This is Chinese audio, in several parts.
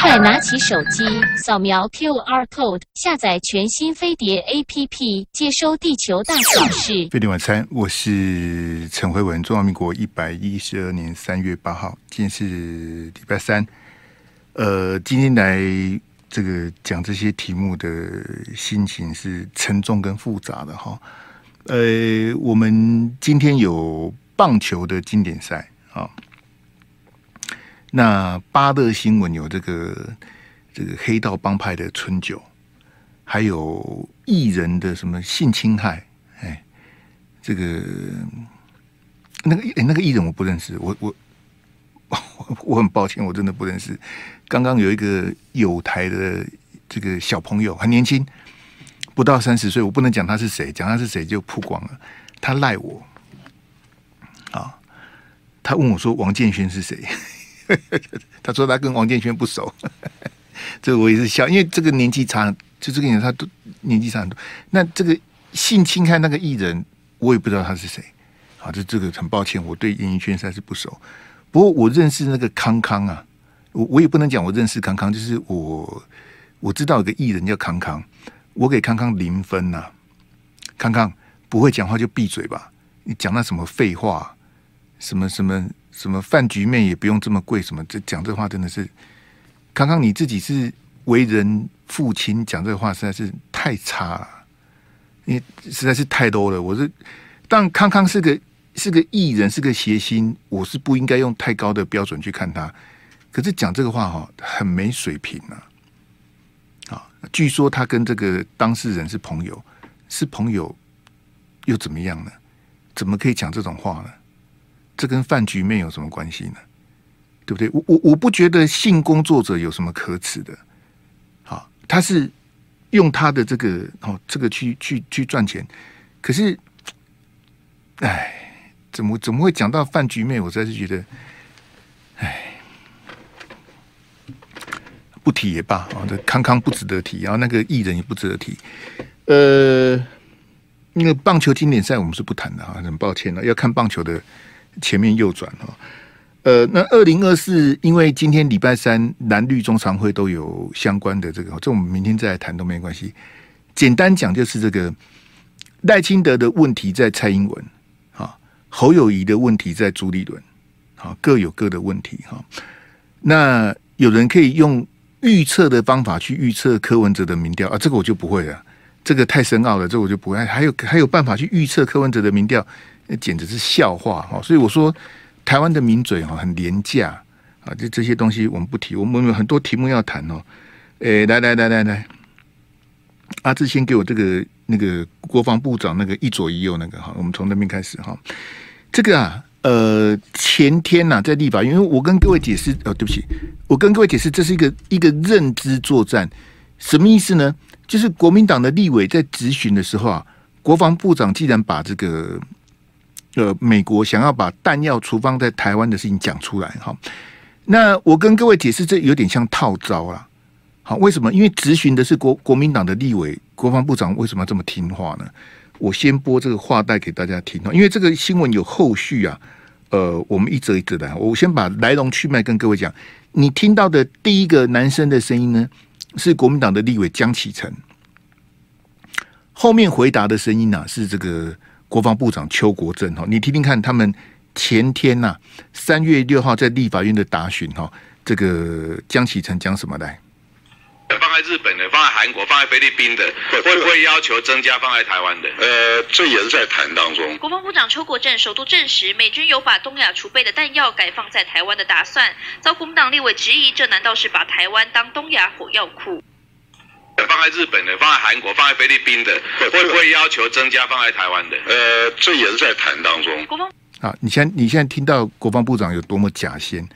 快拿起手机，扫描 QR code，下载全新飞碟 APP，接收地球大小事。飞碟晚餐，我是陈慧文。中华民国一百一十二年三月八号，今天是礼拜三。呃，今天来这个讲这些题目的心情是沉重跟复杂的哈。呃，我们今天有棒球的经典赛啊。那八乐新闻有这个这个黑道帮派的春酒，还有艺人的什么性侵害，哎，这个那个哎那个艺人我不认识，我我 我很抱歉，我真的不认识。刚刚有一个友台的这个小朋友很年轻，不到三十岁，我不能讲他是谁，讲他是谁就曝光了。他赖我啊，他问我说王建勋是谁？他说他跟王建轩不熟，这我也是笑，因为这个年纪差，就这个年他都年纪差很多。那这个性侵害那个艺人，我也不知道他是谁。啊，这这个很抱歉，我对演艺圈实在是不熟。不过我认识那个康康啊，我我也不能讲我认识康康，就是我我知道有个艺人叫康康，我给康康零分呐、康康不会讲话就闭嘴吧，你讲那什么废话，什么什么。什么饭局面也不用这么贵，什么这讲这话真的是，康康你自己是为人父亲，讲这话实在是太差了，你实在是太多了。我是，但康康是个是个艺人，是个谐星，我是不应该用太高的标准去看他。可是讲这个话哈，很没水平啊！啊，据说他跟这个当事人是朋友，是朋友又怎么样呢？怎么可以讲这种话呢？这跟饭局妹有什么关系呢？对不对？我我我不觉得性工作者有什么可耻的。好，他是用他的这个哦，这个去去去赚钱。可是，哎，怎么怎么会讲到饭局妹？我实在是觉得，哎，不提也罢啊。这康康不值得提，然后那个艺人也不值得提。呃，那个棒球经典赛我们是不谈的啊，很抱歉了，要看棒球的。前面右转哈，呃，那二零二四，因为今天礼拜三蓝绿中常会都有相关的这个，这我们明天再来谈都没关系。简单讲就是这个赖清德的问题在蔡英文，哈，侯友宜的问题在朱立伦，哈，各有各的问题哈。那有人可以用预测的方法去预测柯文哲的民调啊，这个我就不会了，这个太深奥了，这我就不会。还有还有办法去预测柯文哲的民调？那简直是笑话哈！所以我说，台湾的名嘴哈很廉价啊！就这些东西我们不提，我们有很多题目要谈哦。诶，来来来来来，阿志先给我这个那个国防部长那个一左一右那个哈，我们从那边开始哈。这个啊，呃，前天呐、在立法，因为我跟各位解释哦，对不起，我跟各位解释，这是一个一个认知作战，什么意思呢？就是国民党的立委在质询的时候啊，国防部长既然把这个。呃，美国想要把弹药储放在台湾的事情讲出来哈，那我跟各位解释，这有点像套招啦。好，为什么？因为质询的是国国民党的立委，国防部长为什么要这么听话呢？我先播这个话带给大家听，因为这个新闻有后续啊。呃，我们一则一则来，我先把来龙去脉跟各位讲。你听到的第一个男生的声音呢，是国民党的立委江启臣，后面回答的声音呢、啊，是这个。国防部长邱国正哈，你听听看，他们前天呐，三月六号在立法院的答询哈，这个江启臣讲什么来？放在日本的，放在韩国，放在菲律宾的，会不会要求增加放在台湾的？呃，这也是在谈当中。国防部长邱国正首度证实，美军有把东亚储备的弹药改放在台湾的打算，遭国民党立委质疑，这难道是把台湾当东亚火药库？放在日本的，放在韩国，放在菲律宾的，会不会要求增加放在台湾的？呃，这也是在谈当中。国防啊，你现你现在听到国防部长有多么假先？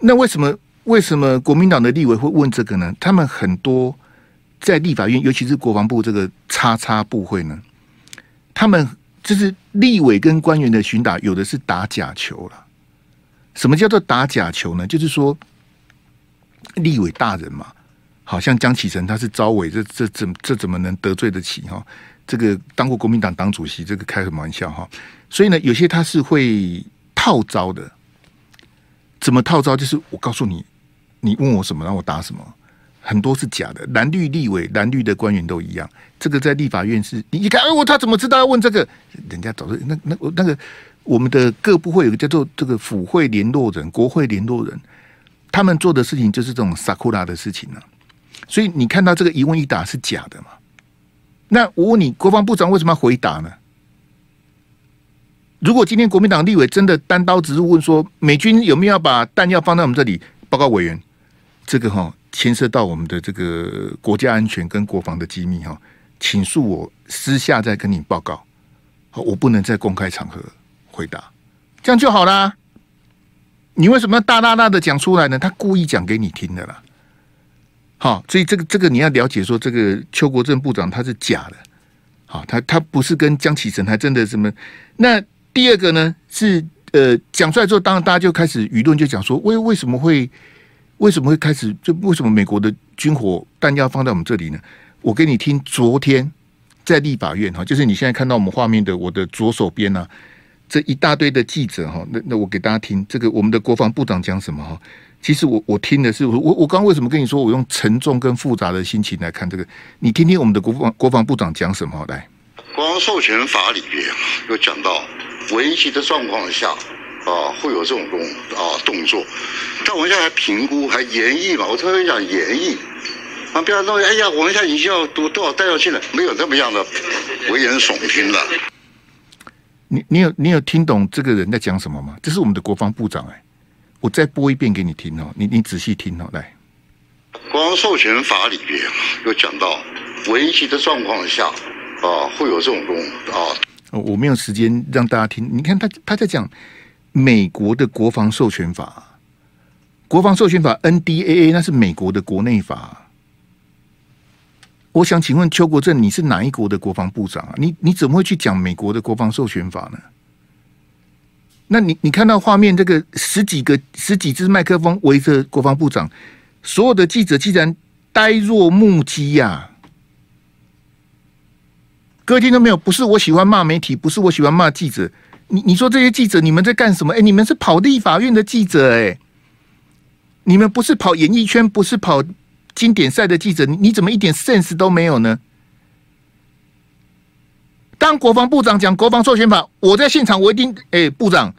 那为什么为什么国民党的立委会问这个呢？他们很多在立法院，尤其是国防部这个叉叉部会呢，他们就是立委跟官员的询打，有的是打假球了。什么叫做打假球呢？就是说立委大人嘛。好像江启臣他是招委，这这怎这怎么能得罪得起哈？这个当过国民党党主席，这个开什么玩笑哈？所以呢，有些他是会套招的。怎么套招？就是我告诉你，你问我什么，让我答什么，很多是假的。蓝绿立委、蓝绿的官员都一样。这个在立法院是，你一看，哎，我他怎么知道要问这个？人家早就那那那个，我们的各部会有个叫做这个府会联络人、国会联络人，他们做的事情就是这种萨库拉的事情呢、所以你看到这个一问一答是假的嘛？那我问你，国防部长为什么要回答呢？如果今天国民党立委真的单刀直入问说，美军有没有把弹药放在我们这里？报告委员，这个哈牵涉到我们的这个国家安全跟国防的机密哈，请恕我私下再跟你报告，我不能在公开场合回答，这样就好啦。你为什么要大大大的讲出来呢？他故意讲给你听的啦。好，所以这个这个你要了解说，这个邱国正部长他是假的，好，他他不是跟江启臣还真的什么。那第二个呢是呃讲出来之后，当然大家就开始舆论就讲说，为为什么会为什么会开始就为什么美国的军火弹药放在我们这里呢？我给你听，昨天在立法院哈，就是你现在看到我们画面的我的左手边呢、这一大堆的记者哈，那那我给大家听这个我们的国防部长讲什么哈。其实我我听的是我我刚刚为什么跟你说我用沉重跟复杂的心情来看这个？你听听我们的国防国防部长讲什么来？国防授权法里面有讲到，危急的状况下啊会有这种动啊动作，但我们现在还评估还研议嘛？我特别讲研议啊，不要弄哎呀，我们现在已经要多多少弹药进来，没有那么样的危言耸听了。你你有你有听懂这个人在讲什么吗？这是我们的国防部长哎。我再播一遍给你听哦，你你仔细听哦，来，国防授权法里面有讲到，危急的状况下啊，会有这种东啊。我没有时间让大家听，你看他他在讲美国的国防授权法，国防授权法 NDAA 那是美国的国内法。我想请问邱国正，你是哪一国的国防部长啊？你你怎么会去讲美国的国防授权法呢？那你你看到画面，这个十几个十几支麦克风围着国防部长，所有的记者竟然呆若木鸡呀、啊！各位听到没有？不是我喜欢骂媒体，不是我喜欢骂记者。你你说这些记者你们在干什么？哎，你们是跑立法院的记者哎，你们不是跑演艺圈，不是跑经典赛的记者，你你怎么一点 sense 都没有呢？当国防部长讲国防授权法，我在现场，我一定哎、部长，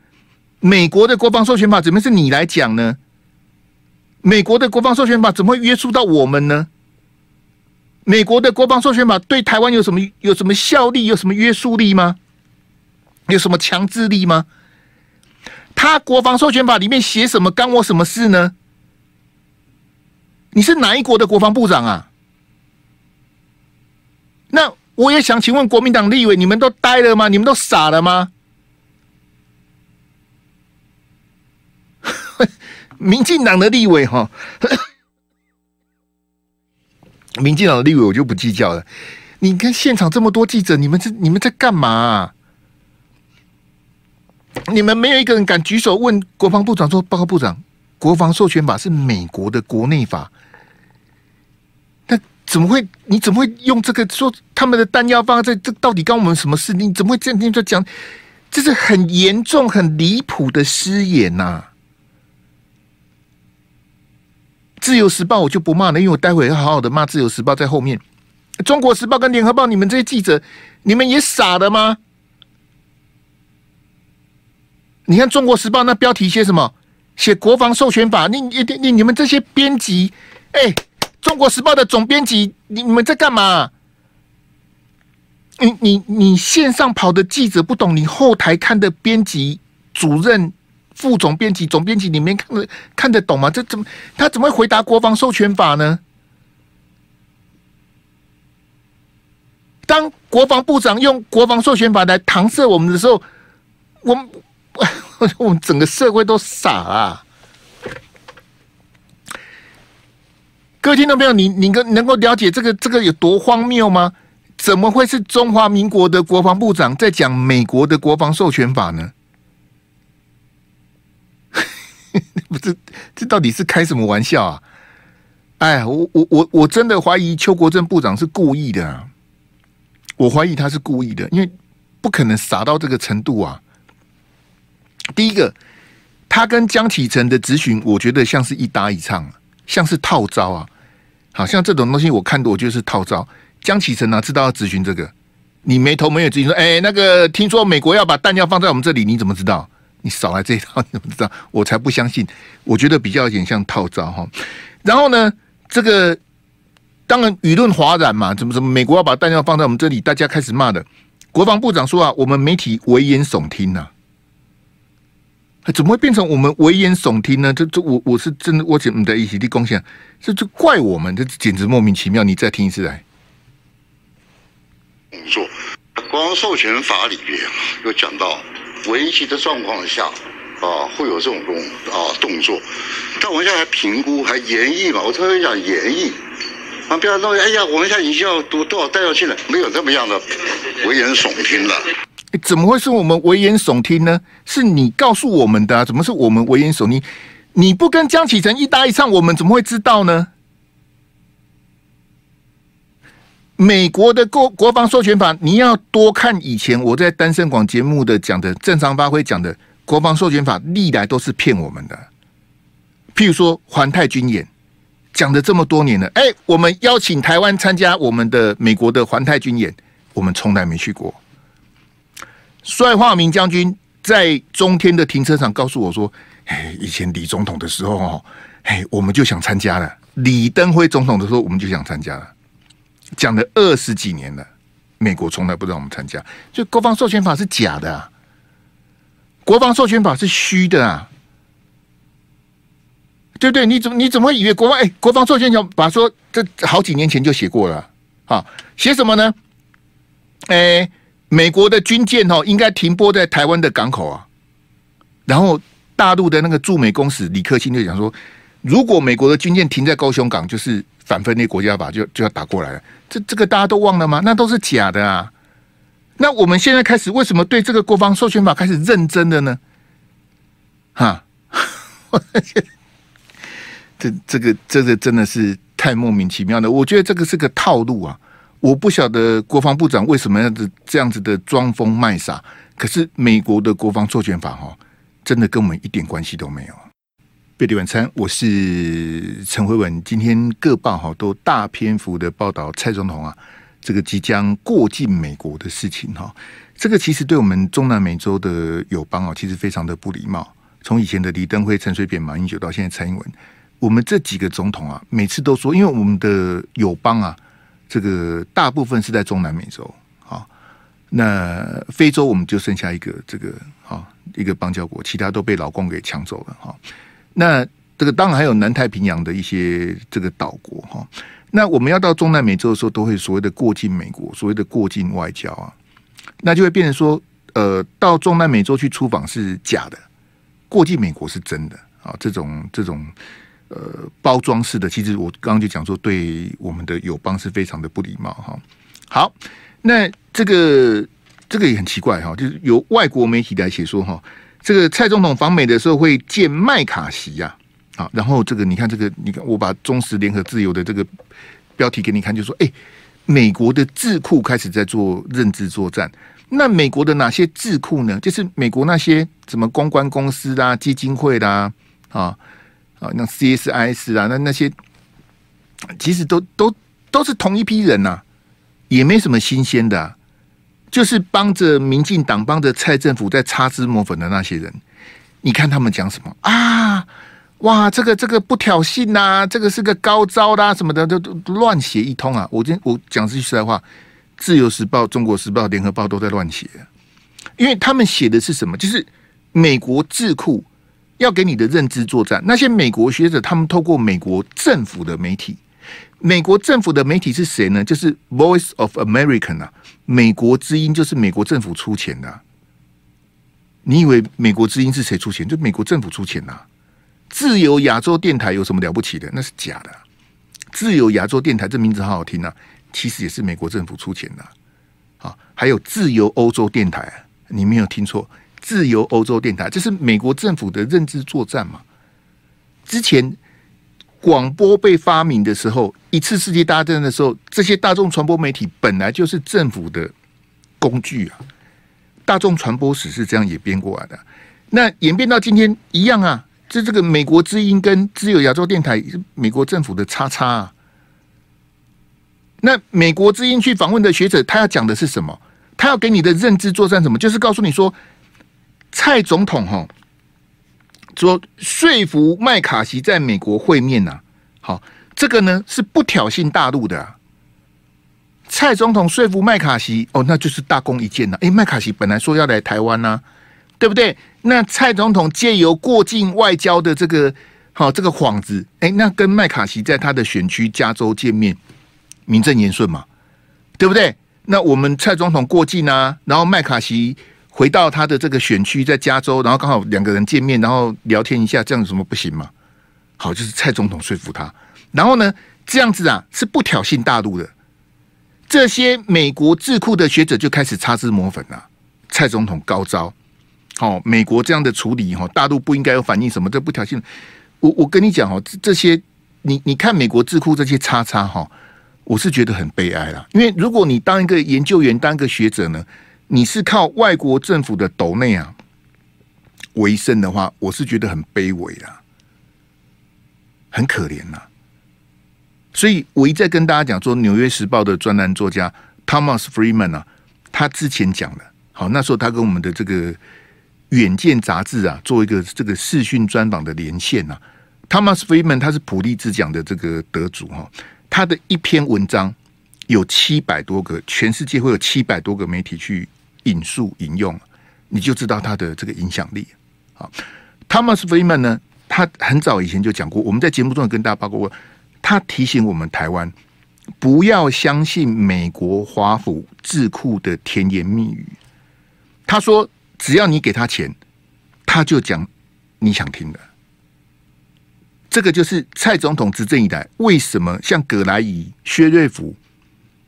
美国的国防授权法怎么是你来讲呢？美国的国防授权法怎么会约束到我们呢？美国的国防授权法对台湾有什么有什么效力？有什么约束力吗？有什么强制力吗？他国防授权法里面写什么，干我什么事呢？你是哪一国的国防部长啊？那？我也想请问国民党立委，你们都呆了吗？你们都傻了吗？民进党的立委哈，民进党的立委我就不计较了。你看现场这么多记者，你们这你们在干嘛？你们没有一个人敢举手问国防部长说：“报告部长，国防授权法是美国的国内法。”怎么会？你怎么会用这个说他们的弹药放在这？到底关我们什么事？你怎么会这样讲？这是很严重、很离谱的失言呐、自由时报我就不骂了，因为我待会要好好的骂自由时报在后面。中国时报跟联合报，你们这些记者，你们也傻了吗？你看中国时报那标题写什么？写国防授权法？你你你你们这些编辑，哎、中国时报的总编辑，你们在干嘛？你你你线上跑的记者不懂，你后台看的编辑主任、副总编辑、总编辑里面看得看得懂吗？这怎么他怎么会回答国防授权法呢？当国防部长用国防授权法来搪塞我们的时候，我们 我们整个社会都傻了。各位听众朋友，你你能能够了解这个这个有多荒谬吗？怎么会是中华民国的国防部长在讲美国的国防授权法呢？不是，这到底是开什么玩笑啊？哎，我我我我真的怀疑邱国正部长是故意的啊！我怀疑他是故意的，因为不可能傻到这个程度啊！第一个，他跟江启臣的咨询，我觉得像是一搭一唱。像是套招啊。好像这种东西我看的，我就是套招。江启臣哪知道要咨询这个？你没头没有咨询说，哎，那个听说美国要把弹药放在我们这里，你怎么知道？你少来这一套，你怎么知道？我才不相信。我觉得比较有点像套招哈。然后呢，这个当然舆论哗然嘛，怎么怎么美国要把弹药放在我们这里，大家开始骂的。国防部长说啊，我们媒体危言耸听呐、怎么会变成我们危言耸听呢？这这我我是真的，我怎么的一起的贡献？这就怪我们，这简直莫名其妙。你再听一次来。工作，光授权法里面有讲到，危急的状况下啊，会有这种动啊动作，但我们现在还评估还研议嘛？我特别讲研议。啊！不要认为，哎呀，我们现在已经要多多少弹药进来，没有那么样的危言耸听了。怎么会是我们危言耸听呢？是你告诉我们的啊？怎么是我们危言耸听？你不跟江启臣一搭一唱，我们怎么会知道呢？美国的国国防授权法，你要多看以前我在单身广节目的讲的正常发挥讲的国防授权法，历来都是骗我们的。譬如说环太军演。讲了这么多年了，哎，我们邀请台湾参加我们的美国的环太军演，我们从来没去过。帅化明将军在中天的停车场告诉我说：“哎，以前李总统的时候哦，哎，我们就想参加了。李登辉总统的时候，我们就想参加了。讲了二十几年了，美国从来不让我们参加，就国防授权法是假的啊，国防授权法是虚的啊。”对对，你怎么你怎么会以为国防？哎，国防授权法把说这好几年前就写过了啊？写什么呢？哎，美国的军舰哦，应该停泊在台湾的港口啊。然后大陆的那个驻美公使李克清就讲说，如果美国的军舰停在高雄港，就是反分裂国家法就就要打过来了。这这个大家都忘了吗？那都是假的啊。那我们现在开始为什么对这个国防授权法开始认真的呢？哈。这这个这个真的是太莫名其妙了，我觉得这个是个套路啊！我不晓得国防部长为什么要这这样子的装疯卖傻。可是美国的国防授权法哈，真的跟我们一点关系都没有。贝蒂晚餐，我是陈辉文。今天各报哈都大篇幅的报道蔡总统啊，这个即将过境美国的事情哈。这个其实对我们中南美洲的友邦啊，其实非常的不礼貌。从以前的李登辉、陈水扁、马英九到现在蔡英文。我们这几个总统啊，每次都说，因为我们的友邦啊，这个大部分是在中南美洲啊，那非洲我们就剩下一个这个啊一个邦交国，其他都被老共给抢走了哈。那这个当然还有南太平洋的一些这个岛国哈。那我们要到中南美洲的时候，都会所谓的过境美国，所谓的过境外交啊，那就会变成说，呃，到中南美洲去出访是假的，过境美国是真的啊，这种这种。呃，包装式的，其实我刚刚就讲说，对我们的友邦是非常的不礼貌哈。好，那这个这个也很奇怪哈，就是由外国媒体来写说哈，这个蔡总统访美的时候会见麦卡锡呀，啊，然后这个你看这个，你看我把中时联合自由的这个标题给你看，就说，哎，美国的智库开始在做认知作战，那美国的哪些智库呢？就是美国那些什么公关公司啦、基金会啦，啊。啊，那 CSIS 啊，那那些其实都都都是同一批人呐、也没什么新鲜的、就是帮着民进党、帮着蔡政府在擦脂抹粉的那些人。你看他们讲什么啊？哇，这个这个不挑衅呐、这个是个高招啦、什么的都都乱写一通啊！我今我讲句实在话，《自由时报》《中国时报》《联合报》都在乱写，因为他们写的是什么？就是美国智库。要给你的认知作战，那些美国学者，他们透过美国政府的媒体，美国政府的媒体是谁呢？就是 Voice of America 啊，美国之音就是美国政府出钱的。你以为美国之音是谁出钱？就美国政府出钱呐。自由亚洲电台有什么了不起的？那是假的。自由亚洲电台这名字好好听啊，其实也是美国政府出钱的。啊，还有自由欧洲电台，你没有听错。自由欧洲电台，这是美国政府的认知作战嘛？之前广播被发明的时候，一次世界大战的时候，这些大众传播媒体本来就是政府的工具啊。大众传播史是这样演变过来的。那演变到今天一样啊，这这个美国之音跟自由亚洲电台，美国政府的叉叉啊。那美国之音去访问的学者，他要讲的是什么？他要给你的认知作战什么？就是告诉你说，蔡总统哈，说说服麦卡锡在美国会面呐、好，这个呢是不挑衅大陆的、蔡总统说服麦卡锡，哦，那就是大功一件了、啊。诶，麦卡锡本来说要来台湾呐、啊，对不对？那蔡总统借由过境外交的这个好这个幌子，诶，那跟麦卡锡在他的选区加州见面。名正言顺嘛，对不对？那我们蔡总统过境啊，然后麦卡锡回到他的这个选区，在加州，然后刚好两个人见面，然后聊天一下，这样有什么不行吗？好，就是蔡总统说服他，然后呢，这样子啊是不挑衅大陆的。这些美国智库的学者就开始擦脂抹粉了。蔡总统高招，好，美国这样的处理哈，大陆不应该有反应什么？这不挑衅。我我跟你讲哦，这些你你看美国智库这些叉叉哈。我是觉得很悲哀啦，因为如果你当一个研究员、当一个学者呢，你是靠外国政府的斗内啊为生的话，我是觉得很卑微啦，很可怜呐。所以我一再跟大家讲说，《纽约时报》的专栏作家 Thomas Friedman 啊，他之前讲了，好，那时候他跟我们的这个《远见》杂志啊，做一个这个视讯专访的连线啊。Thomas Friedman 他是普利兹奖的这个得主哈。他的一篇文章有七百多个，全世界会有七百多个媒体去引述引用，你就知道他的这个影响力。好，Thomas Friedman 呢，他很早以前就讲过，我们在节目中也跟大家报告过，他提醒我们台湾不要相信美国华府智库的甜言蜜语。他说，只要你给他钱，他就讲你想听的。这个就是蔡总统执政以来，为什么像葛莱仪、薛瑞福，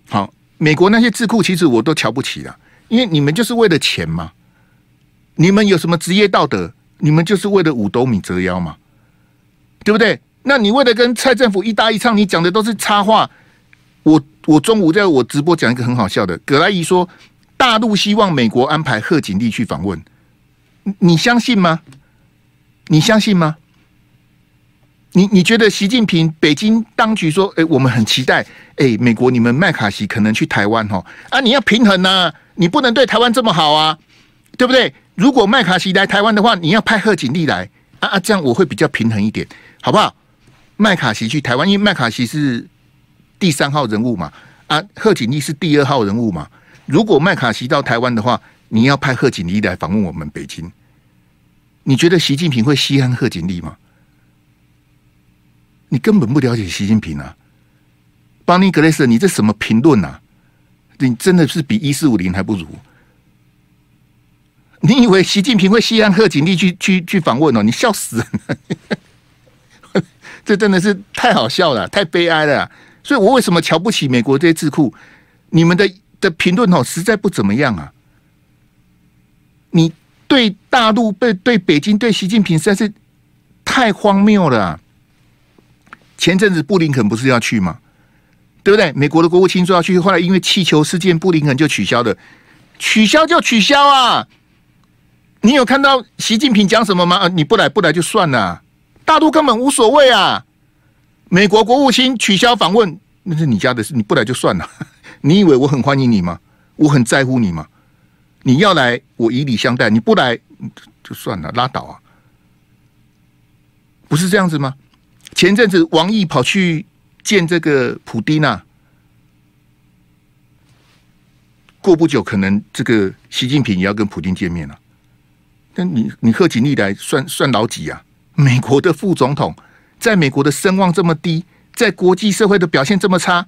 好，美国那些智库，其实我都瞧不起了，因为你们就是为了钱嘛，你们有什么职业道德？你们就是为了五斗米折腰嘛，对不对？那你为了跟蔡政府一搭一唱，你讲的都是插话。我我中午在我直播讲一个很好笑的，葛莱仪说大陆希望美国安排贺锦丽去访问，你相信吗？你相信吗？你你觉得习近平北京当局说，哎，我们很期待，哎，美国你们麦卡锡可能去台湾哈啊，你要平衡呐、你不能对台湾这么好啊，对不对？如果麦卡锡来台湾的话，你要派贺锦丽来啊啊，这样我会比较平衡一点，好不好？麦卡锡去台湾，因为麦卡锡是第三号人物嘛，啊，贺锦丽是第二号人物嘛。如果麦卡锡到台湾的话，你要派贺锦丽来访问我们北京，你觉得习近平会稀罕贺锦丽吗？你根本不了解习近平啊，邦尼格雷斯，你这什么评论啊？你真的是比一四五零还不如？你以为习近平会稀罕贺锦丽去去去访问哦？你笑死人了！这真的是太好笑了，太悲哀了。所以我为什么瞧不起美国这些智库？你们的的评论哦，实在不怎么样啊！你对大陆、对对北京、对习近平，实在是太荒谬了。前阵子布林肯不是要去吗？对不对？美国的国务卿说要去，后来因为气球事件，布林肯就取消了。取消就取消啊！你有看到习近平讲什么吗？啊，你不来不来就算了，大陆根本无所谓啊！美国国务卿取消访问，那是你家的事，你不来就算了。你以为我很欢迎你吗？我很在乎你吗？你要来，我以礼相待；你不来就算了，拉倒啊！不是这样子吗？前阵子王毅跑去见这个普丁啊，过不久可能这个习近平也要跟普丁见面了。那你你贺锦丽来算算老几啊？美国的副总统在美国的声望这么低，在国际社会的表现这么差，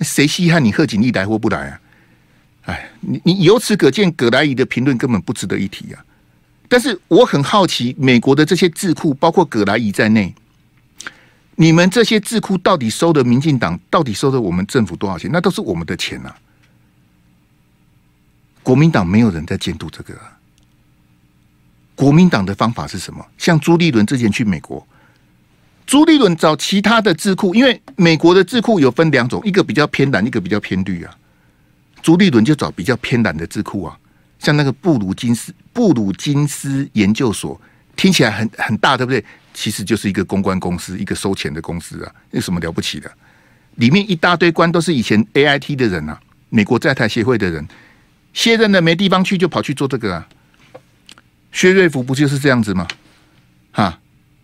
谁稀罕你贺锦丽来或不来啊？哎，你你由此可见，葛莱仪的评论根本不值得一提啊。但是我很好奇，美国的这些智库，包括葛莱仪在内。你们这些智库到底收的民进党，到底收的我们政府多少钱？那都是我们的钱呐、啊！国民党没有人在监督这个、国民党的方法是什么？像朱立伦之前去美国，朱立伦找其他的智库，因为美国的智库有分两种，一个比较偏蓝，一个比较偏绿啊。朱立伦就找比较偏蓝的智库啊，像那个布鲁金斯布鲁金斯研究所听起来很很大，对不对？其实就是一个公关公司，一个收钱的公司啊，有什么了不起的？里面一大堆官都是以前 AIT 的人啊，美国在台协会的人，卸任了没地方去，就跑去做这个啊。薛瑞福不就是这样子吗？哈，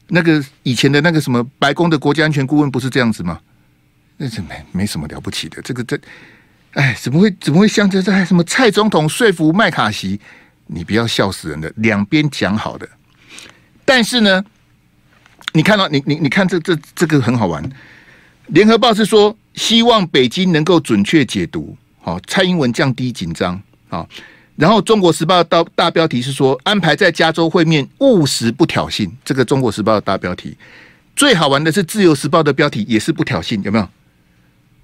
那个以前的那个什么白宫的国家安全顾问不是这样子吗？那是没没什么了不起的。这个这，哎，怎么会怎么会像这这什么蔡总统说服麦卡锡？你不要笑死人的，两边讲好的，但是呢，你看到你你你看这这这个很好玩。联合报是说希望北京能够准确解读，好，蔡英文降低紧张，好。然后，《中国时报》的大标题是说安排在加州会面，务实不挑衅。这个《中国时报》的大标题最好玩的是《自由时报》的标题也是不挑衅，有没有？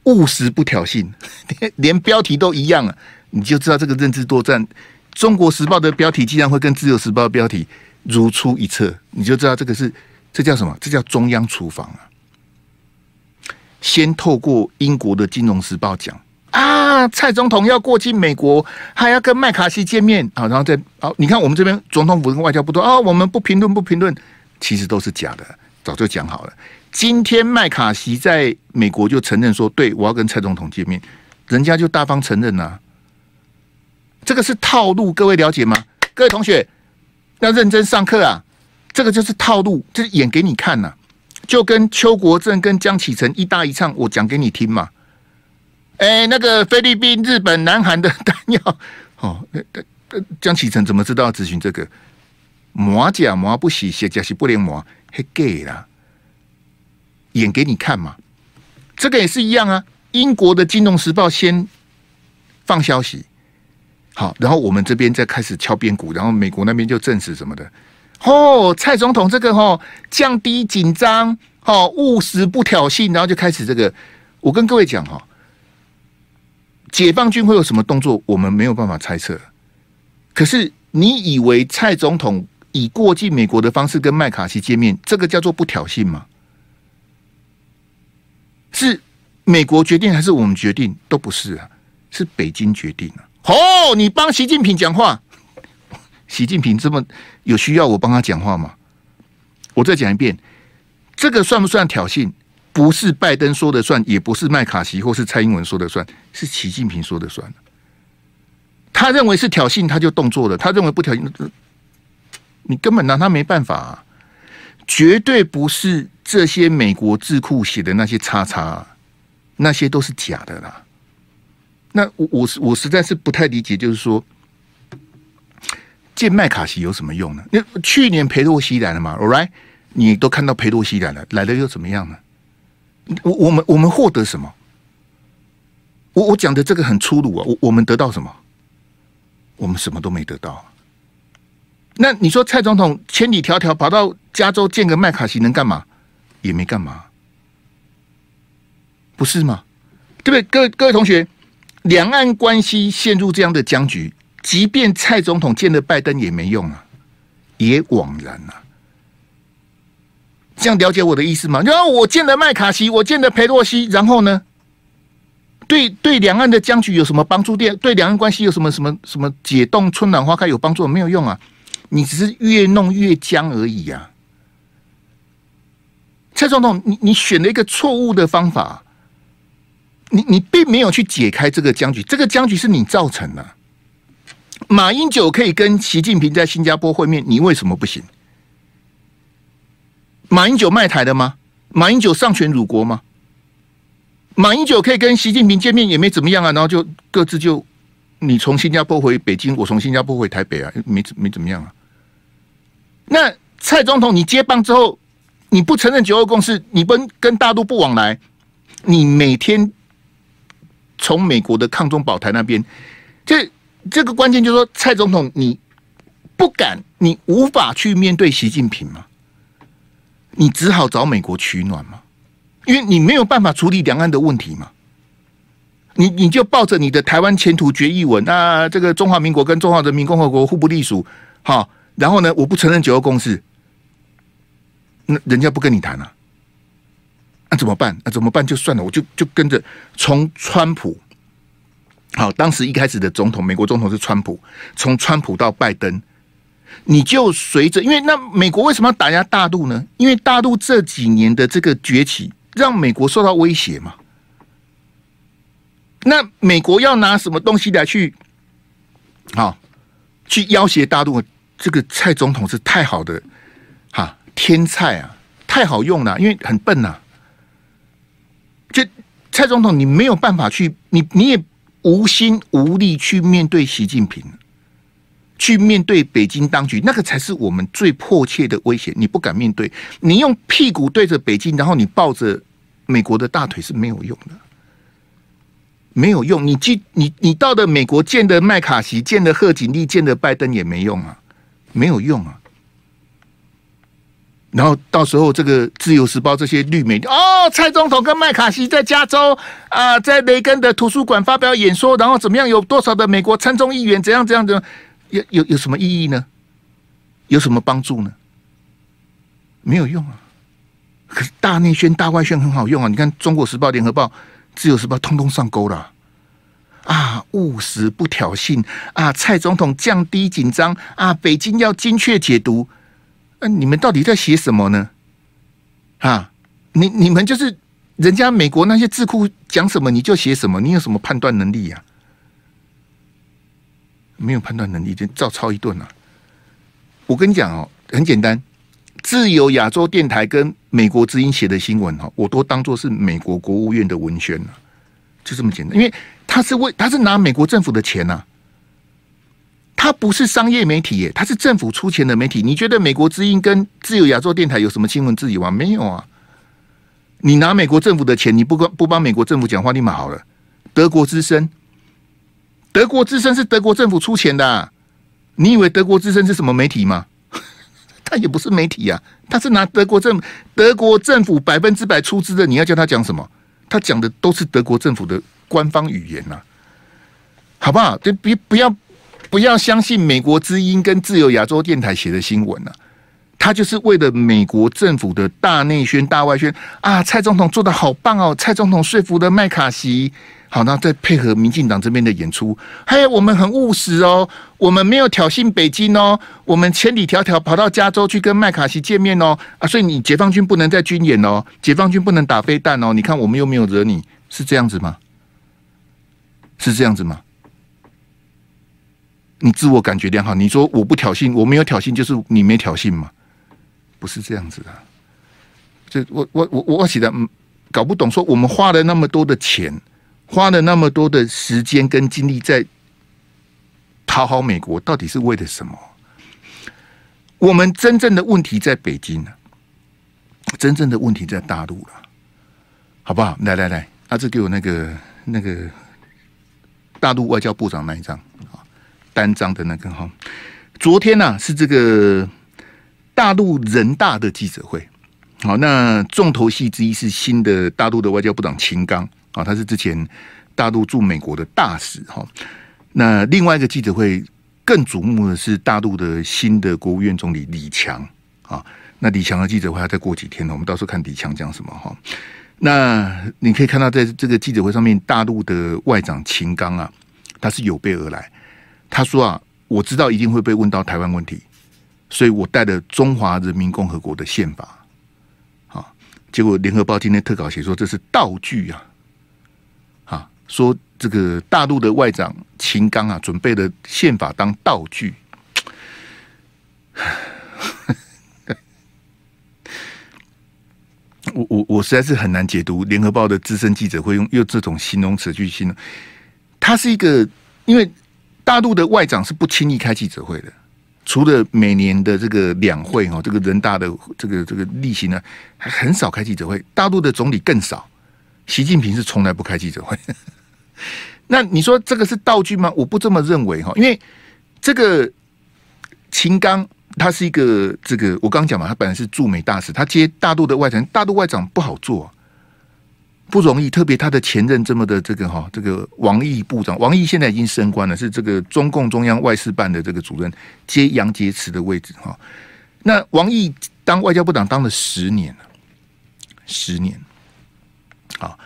务实不挑衅，连标题都一样啊，你就知道这个认知作战。《中国时报》的标题竟然会跟《自由时报》的标题如出一辙，你就知道这个是这叫什么？这叫中央厨房啊！先透过英国的《金融时报》讲。啊，蔡总统要过境美国，还要跟麦卡锡见面啊，然后再啊，你看我们这边总统府跟外交部都啊，我们不评论不评论，其实都是假的，早就讲好了。今天麦卡锡在美国就承认说，对，我要跟蔡总统见面，人家就大方承认呐，这个是套路，各位了解吗？各位同学要认真上课啊，这个就是套路，就是演给你看呐，就跟邱国正跟江启臣一搭一唱，我讲给你听嘛。哎，那个菲律宾、日本、南韩的弹药，哦，那那江启臣怎么知道要咨询这个？磨甲磨不洗，写甲洗不连磨，嘿，gay 啦，演给你看嘛。这个也是一样啊。英国的《金融时报》先放消息，好，然后我们这边再开始敲边鼓，然后美国那边就证实什么的。哦，蔡总统这个哦，降低紧张，哦，务实不挑衅，然后就开始这个。我跟各位讲哈。解放军会有什么动作？我们没有办法猜测。可是，你以为蔡总统以过境美国的方式跟麦卡锡见面，这个叫做不挑衅吗？是美国决定还是我们决定？都不是啊，是北京决定啊。哦，你帮习近平讲话，习近平这么有需要我帮他讲话吗？我再讲一遍，这个算不算挑衅？不是拜登说的算，也不是麦卡锡或是蔡英文说的算，是习近平说的算。他认为是挑衅，他就动作了；他认为不挑衅，你根本拿他没办法。绝对不是这些美国智库写的那些叉叉，那些都是假的啦。那我我我实在是不太理解，就是说见麦卡锡有什么用呢？那去年裴洛西来了嘛，All right，你都看到裴洛西来了，来了又怎么样呢？我我们我们获得什么？我我讲的这个很粗鲁啊！我我们得到什么？我们什么都没得到。那你说蔡总统千里迢迢跑到加州见个麦卡锡能干嘛？也没干嘛，不是吗？对不对？各位各位同学，两岸关系陷入这样的僵局，即便蔡总统见了拜登也没用啊，也枉然啊。这样了解我的意思吗？然后我见了麦卡锡，我见了裴洛西，然后呢？对对，两岸的僵局有什么帮助？对对，两岸关系有什么什么什么解冻、春暖花开有帮助？没有用啊！你只是越弄越僵而已啊！蔡总统，你你选了一个错误的方法，你你并没有去解开这个僵局，这个僵局是你造成的。马英九可以跟习近平在新加坡会面，你为什么不行？马英九卖台的吗？马英九丧权辱国吗？马英九可以跟习近平见面也没怎么样啊，然后就各自就你从新加坡回北京，我从新加坡回台北啊，没没怎么样啊。那蔡总统你接棒之后，你不承认九二共识，你不跟大陆不往来，你每天从美国的抗中保台那边，这这个关键就是说，蔡总统你不敢，你无法去面对习近平吗？你只好找美国取暖嘛，因为你没有办法处理两岸的问题嘛。你你就抱着你的台湾前途决议文啊，这个中华民国跟中华人民共和国互不隶属，好，然后呢，我不承认九二共识，那人家不跟你谈啊，那怎么办？那怎么办？就算了，我就就跟着从川普，好，当时一开始的总统，美国总统是川普，从川普到拜登。你就随着，因为那美国为什么要打压大陆呢？因为大陆这几年的这个崛起，让美国受到威胁嘛。那美国要拿什么东西来去，好，去要挟大陆？这个蔡总统是太好的，哈，天菜啊，太好用了，因为很笨呐、啊。就蔡总统，你没有办法去，你你也无心无力去面对习近平。去面对北京当局，那个才是我们最迫切的威胁。你不敢面对，你用屁股对着北京，然后你抱着美国的大腿是没有用的，没有用。你去，你你到了美国见的麦卡锡，见的贺锦丽，见的拜登也没用啊，没有用啊。然后到时候这个《自由时报》这些绿媒哦，蔡总统跟麦卡锡在加州啊，在雷根的图书馆发表演说，然后怎么样？有多少的美国参众议员怎样怎样怎样？有有有什么意义呢？有什么帮助呢？没有用啊！可是大内宣、大外宣很好用啊！你看《中国时报》、《联合报》、《自由时报》通通上钩了啊！务实不挑衅啊！蔡总统降低紧张啊！北京要精确解读，那、你们到底在写什么呢？啊！你你们就是人家美国那些智库讲什么你就写什么，你有什么判断能力呀、没有判断能力就照抄一顿啊。我跟你讲哦，很简单，自由亚洲电台跟美国之音写的新闻哈，我都当做是美国国务院的文宣了，就这么简单。因为他是为他是拿美国政府的钱呐，他不是商业媒体耶，他是政府出钱的媒体。你觉得美国之音跟自由亚洲电台有什么新闻自由吗？没有啊。你拿美国政府的钱，你不帮不帮美国政府讲话，立马好了。德国之声。德国之声是德国政府出钱的，啊，你以为德国之声是什么媒体吗？他也不是媒体呀，啊，他是拿德国政德国政府百分之百出资的。你要叫他讲什么？他讲的都是德国政府的官方语言呐，好不好？就别不要不要相信美国之音跟自由亚洲电台写的新闻啊，他就是为了美国政府的大内宣、大外宣啊。蔡总统做的好棒哦，蔡总统说服了麦卡锡。好，那再配合民进党这边的演出，还有我们很务实哦，我们没有挑衅北京哦，我们千里迢迢跑到加州去跟麦卡锡见面哦，啊，所以你解放军不能再军演哦，解放军不能打飞弹哦，你看我们又没有惹你，是这样子吗？是这样子吗？你自我感觉良好，你说我不挑衅，我没有挑衅，就是你没挑衅嘛？不是这样子的，这我我我我写的嗯，搞不懂，说我们花了那么多的钱。花了那么多的时间跟精力在讨好美国，到底是为了什么？我们真正的问题在北京呢，真正的问题在大陆了，好不好？来来来，阿志给我那个那个大陆外交部长那一张，单张的那个哈。昨天呢是这个大陆人大的记者会，好，那重头戏之一是新的大陆的外交部长秦刚。啊，他是之前大陆驻美国的大使哈。那另外一个记者会更瞩目的是大陆的新的国务院总理李强啊。那李强的记者会要再过几天呢，我们到时候看李强讲什么哈。那你可以看到，在这个记者会上面，大陆的外长秦刚啊，他是有备而来。他说啊，我知道一定会被问到台湾问题，所以我带了中华人民共和国的宪法。啊，结果联合报今天特稿写说这是道具啊。啊说这个大陆的外长秦刚啊，准备了宪法当道具。我我我实在是很难解读联合报的资深记者会用用这种形容词去形容。他是一个，因为大陆的外长是不轻易开记者会的，除了每年的这个两会哈，这个人大的这个这个例行呢，还很少开记者会。大陆的总理更少，习近平是从来不开记者会。那你说这个是道具吗？我不这么认为哈，因为这个秦刚他是一个这个我刚讲嘛，他本来是驻美大使，他接大陆的外长，大陆外长不好做，不容易。特别他的前任这么的这个哈，这个王毅部长，王毅现在已经升官了，是这个中共中央外事办的这个主任，接杨洁篪的位置哈。那王毅当外交部长当了十年了，十年，啊。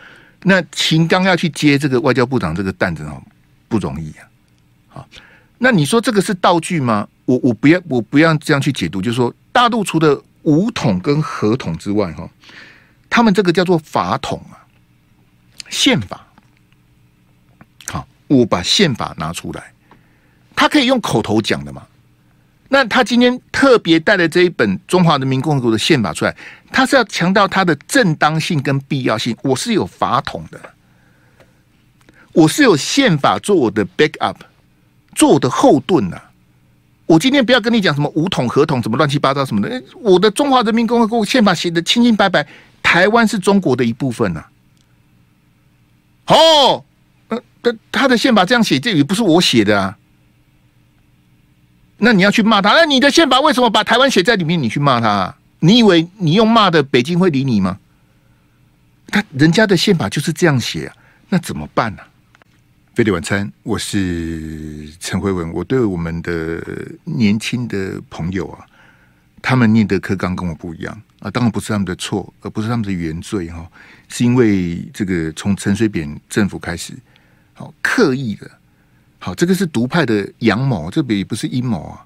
那秦刚要去接这个外交部长这个担子哦，不容易啊。好，那你说这个是道具吗？我我不要我不要这样去解读，就是说大陆除了武统跟和统之外，哈，他们这个叫做法统啊，宪法。好，我把宪法拿出来，他可以用口头讲的嘛？那他今天特别带了这一本中华人民共和国的宪法出来，他是要强调它的正当性跟必要性。我是有法统的，我是有宪法做我的 backup，做我的后盾呐。我今天不要跟你讲什么五统、合统，什么乱七八糟什么的。我的中华人民共和国宪法写的清清白白，台湾是中国的一部分呐。哦，呃，他他的宪法这样写，这也不是我写的啊。那你要去骂他？那你的宪法为什么把台湾写在里面？你去骂他啊？你以为你用骂的北京会理你吗？他人家的宪法就是这样写啊，那怎么办呢？飞碟晚餐，我是陈慧文。我对我们的年轻的朋友啊，他们念的课纲跟我不一样啊，当然不是他们的错，而不是他们的原罪哈，是因为这个从陈水扁政府开始，好刻意的，好这个是独派的阳谋，这也不是阴谋啊。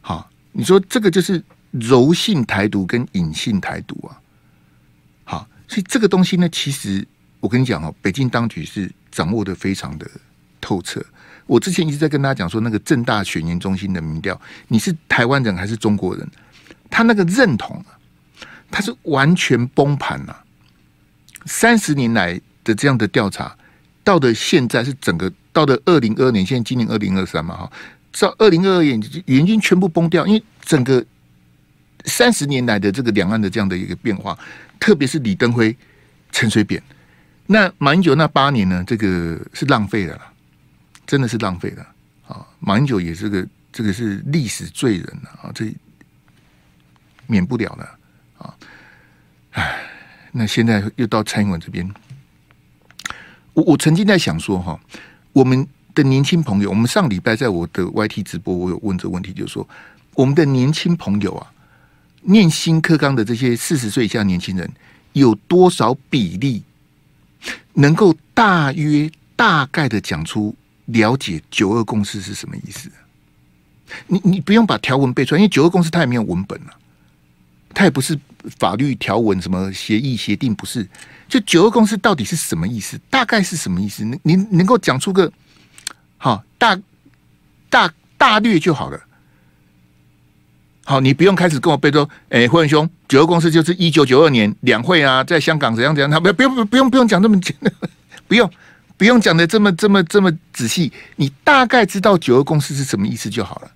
好，你说这个就是柔性台独跟隐性台独啊。好，所以这个东西呢，其实我跟你讲哦，北京当局是。掌握的非常的透彻。我之前一直在跟大家讲说，那个政大选研中心的民调，你是台湾人还是中国人？他那个认同，他是完全崩盘了。三十年来的这样的调查，到的现在是整个到的二零二二年，现在今年二零二三嘛哈，到二零二二年原因全部崩掉，因为整个三十年来的这个两岸的这样的一个变化，特别是李登辉、陈水扁。那马英九那八年呢？这个是浪费的了，真的是浪费的啊！马英九也是个这个是历史罪人啊，这免不了的啊！哎，那现在又到蔡英文这边，我我曾经在想说哈，我们的年轻朋友，我们上礼拜在我的 YT 直播，我有问这个问题，就是说我们的年轻朋友啊，念新课纲的这些四十岁以下年轻人，有多少比例？能够大约大概的讲出了解九二共识是什么意思？你你不用把条文背出来，因为九二共识它也没有文本啊，它也不是法律条文，什么协议协定不是？就九二共识到底是什么意思？大概是什么意思？你你能够讲出个好大大大略就好了。好，你不用开始跟我背说，哎，慧文兄，九二共识就是一九九二年两会啊，在香港怎样怎样，他不不用不用不用讲那么简，不用不用讲的这么这么这么仔细，你大概知道九二共识是什么意思就好了。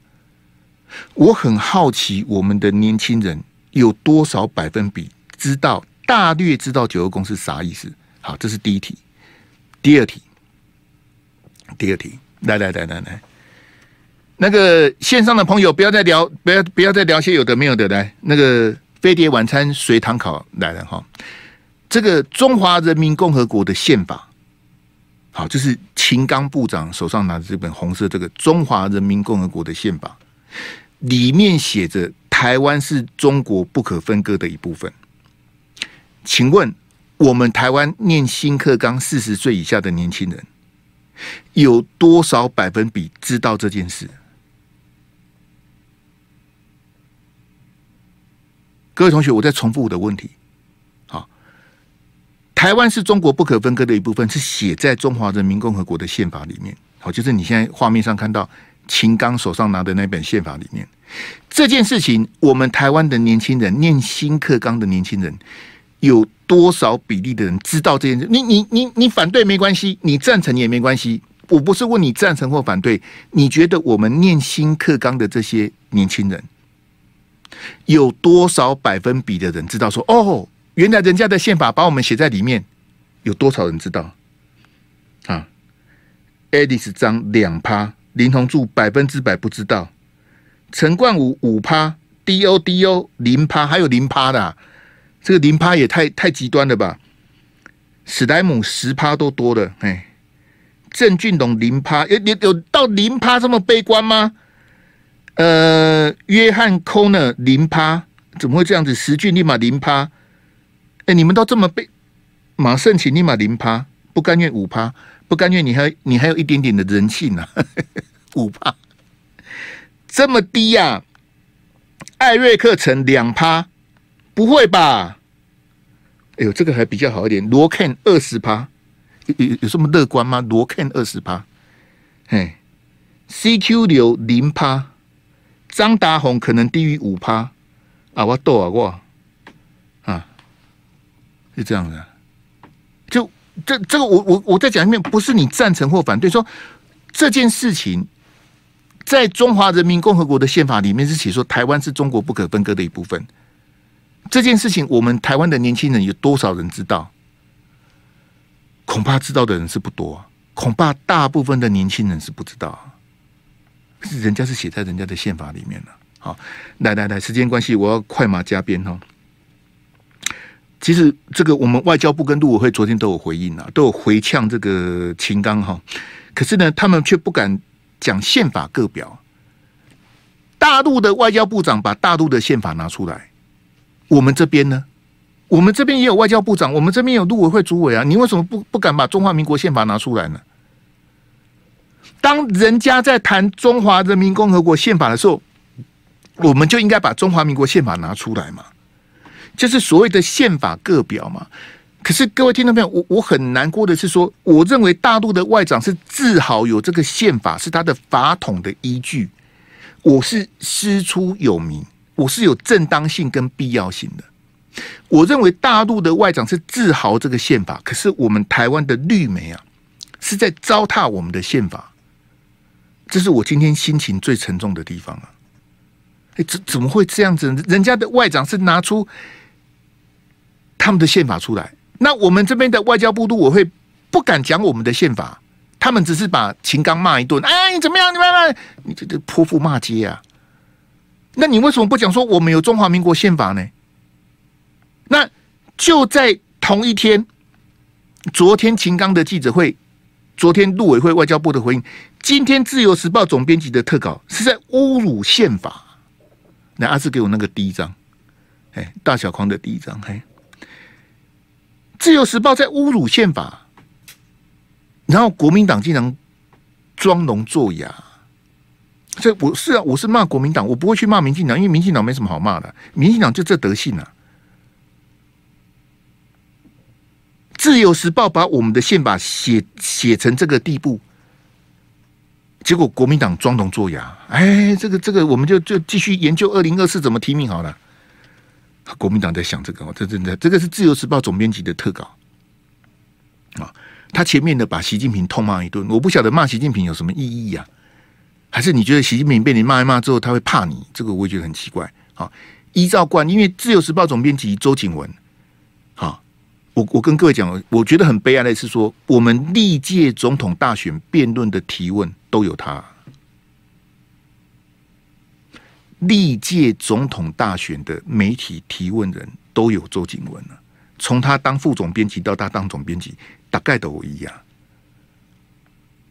我很好奇，我们的年轻人有多少百分比知道大略知道九二共识啥意思？好，这是第一题。第二题，第二题，来来来来来。那个线上的朋友，不要再聊，不要不要再聊些有的没有的。来，那个飞碟晚餐随堂考来了哈。这个中华人民共和国的宪法，好，就是秦刚部长手上拿着这本红色这个中华人民共和国的宪法，里面写着台湾是中国不可分割的一部分。请问我们台湾念新课纲四十岁以下的年轻人，有多少百分比知道这件事？各位同学，我再重复我的问题。好，台湾是中国不可分割的一部分，是写在中华人民共和国的宪法里面。好，就是你现在画面上看到秦刚手上拿的那本宪法里面，这件事情，我们台湾的年轻人念新课纲的年轻人，有多少比例的人知道这件事？你你你你反对没关系，你赞成也没关系。我不是问你赞成或反对，你觉得我们念新课纲的这些年轻人？有多少百分比的人知道说哦，原来人家的宪法把我们写在里面？有多少人知道？啊，Alice 张两趴，林鸿柱百分之百不知道，陈冠武五趴，DO DO 零趴，还有零趴的，这个零趴也太太极端了吧？史莱姆十趴都多了，哎，郑俊龙零趴，有有有到零趴这么悲观吗？呃，约翰·科呢零趴，怎么会这样子？石俊立马零趴，哎，你们都这么悲马胜起立马零趴，不甘愿五趴，不甘愿你还你还有一点点的人气呢，五趴，这么低呀、啊？艾瑞克城两趴，不会吧？哎呦，这个还比较好一点。罗 Ken 二十趴，有有有这么乐观吗？罗 Ken 二十趴，嘿，CQ 流零趴，张达宏可能低于五趴啊！我逗啊我啊，是这样的。这这个我，我我再讲一遍，不是你赞成或反对，说这件事情。在中华人民共和国的宪法里面是写说，台湾是中国不可分割的一部分。这件事情，我们台湾的年轻人有多少人知道？恐怕知道的人是不多，恐怕大部分的年轻人是不知道。是人家是写在人家的宪法里面了。好，来来来，时间关系，我要快马加鞭哈。其实这个我们外交部跟陆委会昨天都有回应啊，都有回呛这个秦刚哈。可是呢，他们却不敢。讲宪法各表，大陆的外交部长把大陆的宪法拿出来，我们这边呢？我们这边也有外交部长，我们这边有陆委会主委啊，你为什么不不敢把中华民国宪法拿出来呢？当人家在谈中华人民共和国宪法的时候，我们就应该把中华民国宪法拿出来嘛，就是所谓的宪法各表嘛。可是各位听众朋友，我我很难过的是说，我认为大陆的外长是自豪有这个宪法是他的法统的依据，我是师出有名，我是有正当性跟必要性的。我认为大陆的外长是自豪这个宪法，可是我们台湾的绿媒啊，是在糟蹋我们的宪法，这是我今天心情最沉重的地方啊！哎，怎怎么会这样子？人家的外长是拿出他们的宪法出来。那我们这边的外交部都我会不敢讲我们的宪法，他们只是把秦刚骂一顿。哎，你怎么样？你慢慢，你这这泼妇骂街啊！那你为什么不讲说我们有中华民国宪法呢？那就在同一天，昨天秦刚的记者会，昨天陆委会外交部的回应，今天自由时报总编辑的特稿是在侮辱宪法。那阿志给我那个第一张，哎，大小框的第一张，嘿。自由时报在侮辱宪法，然后国民党竟然装聋作哑，所以我是啊，我是骂国民党，我不会去骂民进党，因为民进党没什么好骂的，民进党就这德性啊。自由时报把我们的宪法写写成这个地步，结果国民党装聋作哑，哎，这个这个，我们就就继续研究二零二四怎么提名好了。国民党在想这个哦，这真的，这个是自由时报总编辑的特稿啊。他前面的把习近平痛骂一顿，我不晓得骂习近平有什么意义呀？还是你觉得习近平被你骂一骂之后他会怕你？这个我也觉得很奇怪。好，依照惯，因为自由时报总编辑周景文，好，我我跟各位讲，我觉得很悲哀的是说，我们历届总统大选辩论的提问都有他。历届总统大选的媒体提问人都有周景文了，从他当副总编辑到他当总编辑，大概都一样。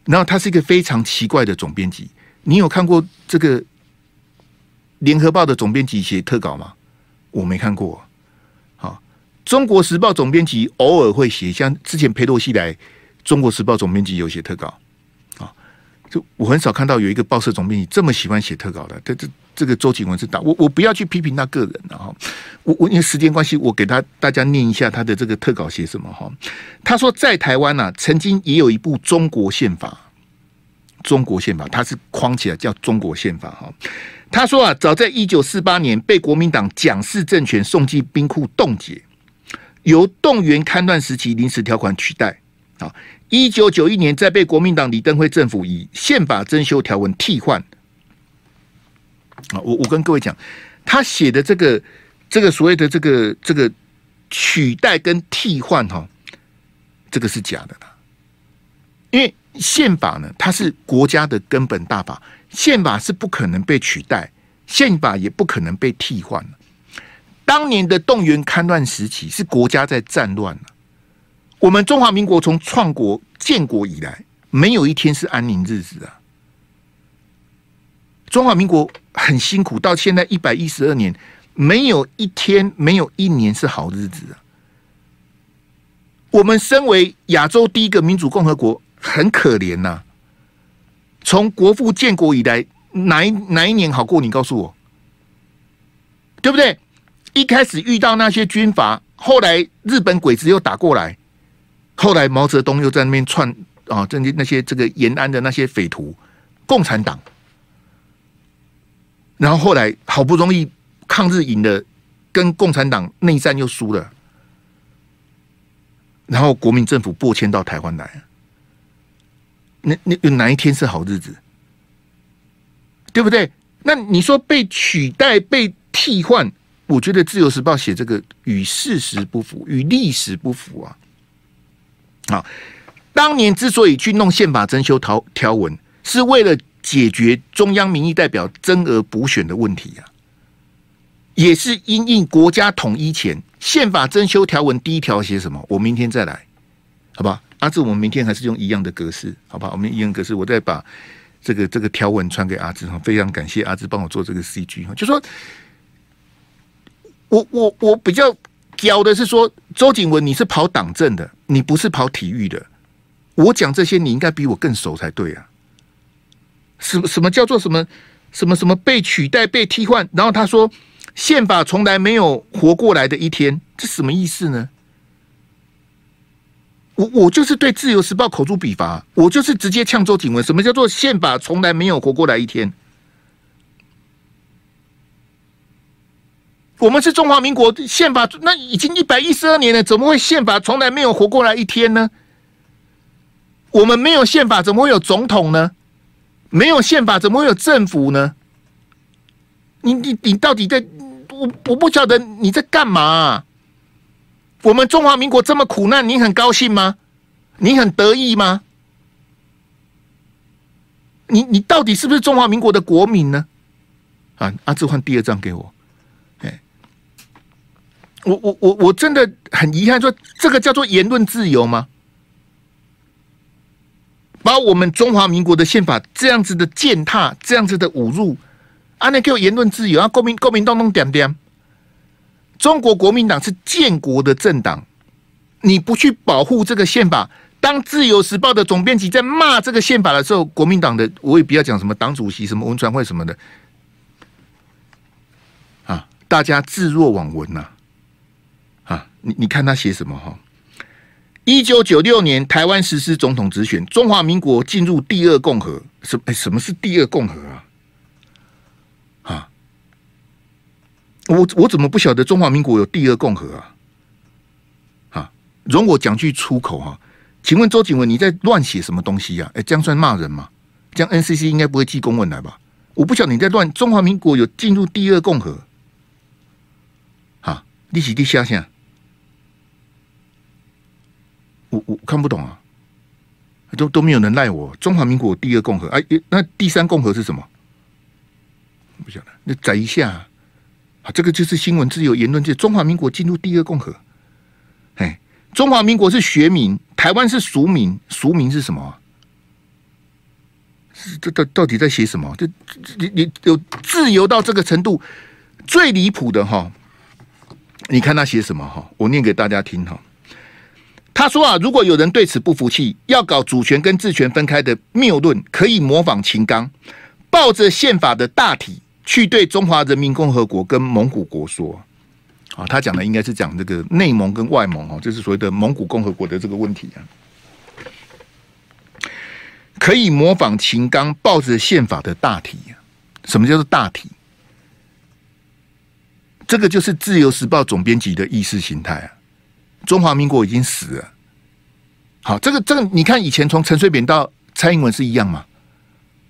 然后他是一个非常奇怪的总编辑，你有看过这个联合报的总编辑写特稿吗？我没看过。好，中国时报总编辑偶尔会写，像之前裴洛西来，中国时报总编辑有写特稿。就我很少看到有一个报社总编辑这么喜欢写特稿的，这这。这个周景文是大，我我不要去批评他个人了哈，我我因为时间关系，我给他大家念一下他的这个特稿写什么哈。他说在台湾呢、啊，曾经也有一部中国宪法，中国宪法，他是框起来叫中国宪法哈。他说啊，早在一九四八年被国民党蒋氏政权送进兵库冻结，由动员戡乱时期临时条款取代啊。一九九一年在被国民党李登辉政府以宪法增修条文替换。啊，我我跟各位讲，他写的这个这个所谓的这个这个取代跟替换哈，这个是假的啦。因为宪法呢，它是国家的根本大法，宪法是不可能被取代，宪法也不可能被替换。当年的动员戡乱时期是国家在战乱，我们中华民国从创国建国以来，没有一天是安宁日子啊。中华民国很辛苦，到现在一百一十二年，没有一天，没有一年是好日子啊！我们身为亚洲第一个民主共和国，很可怜呐。从国父建国以来，哪一哪一年好过？你告诉我，对不对？一开始遇到那些军阀，后来日本鬼子又打过来，后来毛泽东又在那边串啊，这些那些这个延安的那些匪徒，共产党，然后后来好不容易抗日赢了，跟共产党内战又输了，然后国民政府拨迁到台湾来，那那有哪一天是好日子？对不对？那你说被取代、被替换？我觉得《自由时报》写这个与事实不符，与历史不符啊！啊，当年之所以去弄宪法增修条条文，是为了解决中央民意代表增额补选的问题啊，也是因应国家统一前宪法增修条文第一条写什么？我明天再来，好吧？阿志，我们明天还是用一样的格式，好吧？我们一样格式，我再把这个这个条文传给阿志哈。非常感谢阿志帮我做这个 CG 哈，就说。我我我比较屌的是说，周景文你是跑党政的，你不是跑体育的。我讲这些，你应该比我更熟才对啊。什么什么叫做什么什么什么被取代、被替换？然后他说宪法从来没有活过来的一天，这什么意思呢？我我就是对《自由时报》口诛笔伐，我就是直接呛周景文。什么叫做宪法从来没有活过来一天？我们是中华民国宪法，那已经一百一十二年了，怎么会宪法从来没有活过来一天呢？我们没有宪法，怎么会有总统呢？没有宪法，怎么会有政府呢？你你你到底在？我我不晓得你在干嘛？我们中华民国这么苦难，你很高兴吗？你很得意吗？你你到底是不是中华民国的国民呢？啊，阿志换第二张给我。我我我我真的很遗憾，说这个叫做言论自由吗？把我们中华民国的宪法这样子的践踏，这样子的侮辱，啊，那叫言论自由啊！公民公民动动点点，中国国民党是建国的政党，你不去保护这个宪法，当自由时报的总编辑在骂这个宪法的时候，国民党的我也不要讲什么党主席、什么文传会什么的，啊，大家置若罔闻呐。啊你你看他写什么哈？一九九六年台湾实施总统直选，中华民国进入第二共和。什哎，什么是第二共和啊？啊，我我怎么不晓得中华民国有第二共和啊？啊，容我讲句粗口哈，请问周景文你在乱写什么东西呀？哎，这样算骂人吗？这样 NCC 应该不会寄公文来吧？我不晓得你在乱，中华民国有进入第二共和。啊，立起地下线。我我看不懂啊，都都没有人赖我。中华民国第二共和，哎，那第三共和是什么？不晓得，那载一下啊，这个就是新闻自由、言论界。中华民国进入第二共和，哎，中华民国是学民，台湾是俗民，俗民是什么？这到到底在写什么？这你你有自由到这个程度，最离谱的哈，你看他写什么哈？我念给大家听哈。他说啊，如果有人对此不服气，要搞主权跟治权分开的谬论，可以模仿秦刚，抱着宪法的大体去对中华人民共和国跟蒙古国说。啊，他讲的应该是讲这个内蒙跟外蒙哦，就是所谓的蒙古共和国的这个问题啊。可以模仿秦刚，抱着宪法的大体。什么叫做大体？这个就是《自由时报》总编辑的意识形态啊。中华民国已经死了。好，这个这个，你看以前从陈水扁到蔡英文是一样吗？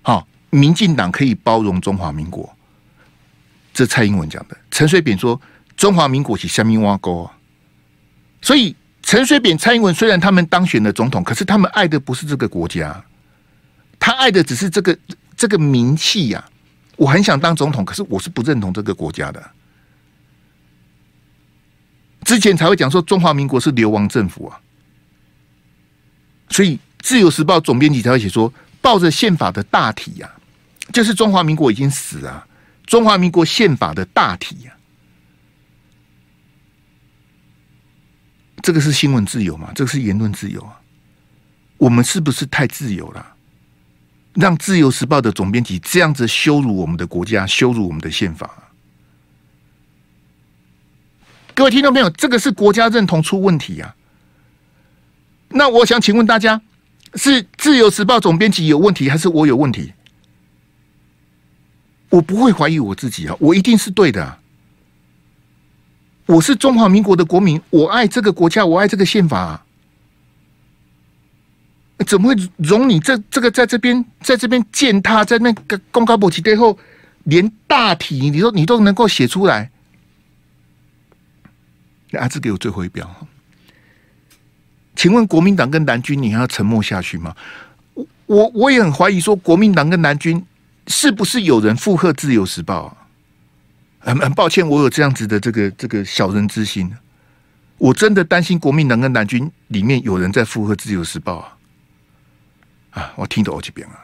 好，民进党可以包容中华民国，这蔡英文讲的。陈水扁说中华民国是下面挖沟啊。所以陈水扁、蔡英文虽然他们当选了总统，可是他们爱的不是这个国家，他爱的只是这个这个名气呀。我很想当总统，可是我是不认同这个国家的。之前才会讲说中华民国是流亡政府啊，所以《自由时报》总编辑才会写说，抱着宪法的大体呀、啊，就是中华民国已经死啊，中华民国宪法的大体呀、啊，这个是新闻自由嘛？这个是言论自由啊？我们是不是太自由了？让《自由时报》的总编辑这样子羞辱我们的国家，羞辱我们的宪法？各位听众朋友，这个是国家认同出问题呀、啊。那我想请问大家，是《自由时报》总编辑有问题，还是我有问题？我不会怀疑我自己啊，我一定是对的、啊。我是中华民国的国民，我爱这个国家，我爱这个宪法、怎么会容你这这个在这边在这边践踏，在那个公开簿起背后，连大体你都你都能够写出来？阿志给我最后一标。请问国民党跟蓝军，你还要沉默下去吗？我我我也很怀疑，说国民党跟蓝军是不是有人附和《自由时报》啊？很很抱歉，我有这样子的这个这个小人之心。我真的担心国民党跟蓝军里面有人在附和《自由时报》啊！啊，我听到好几遍了。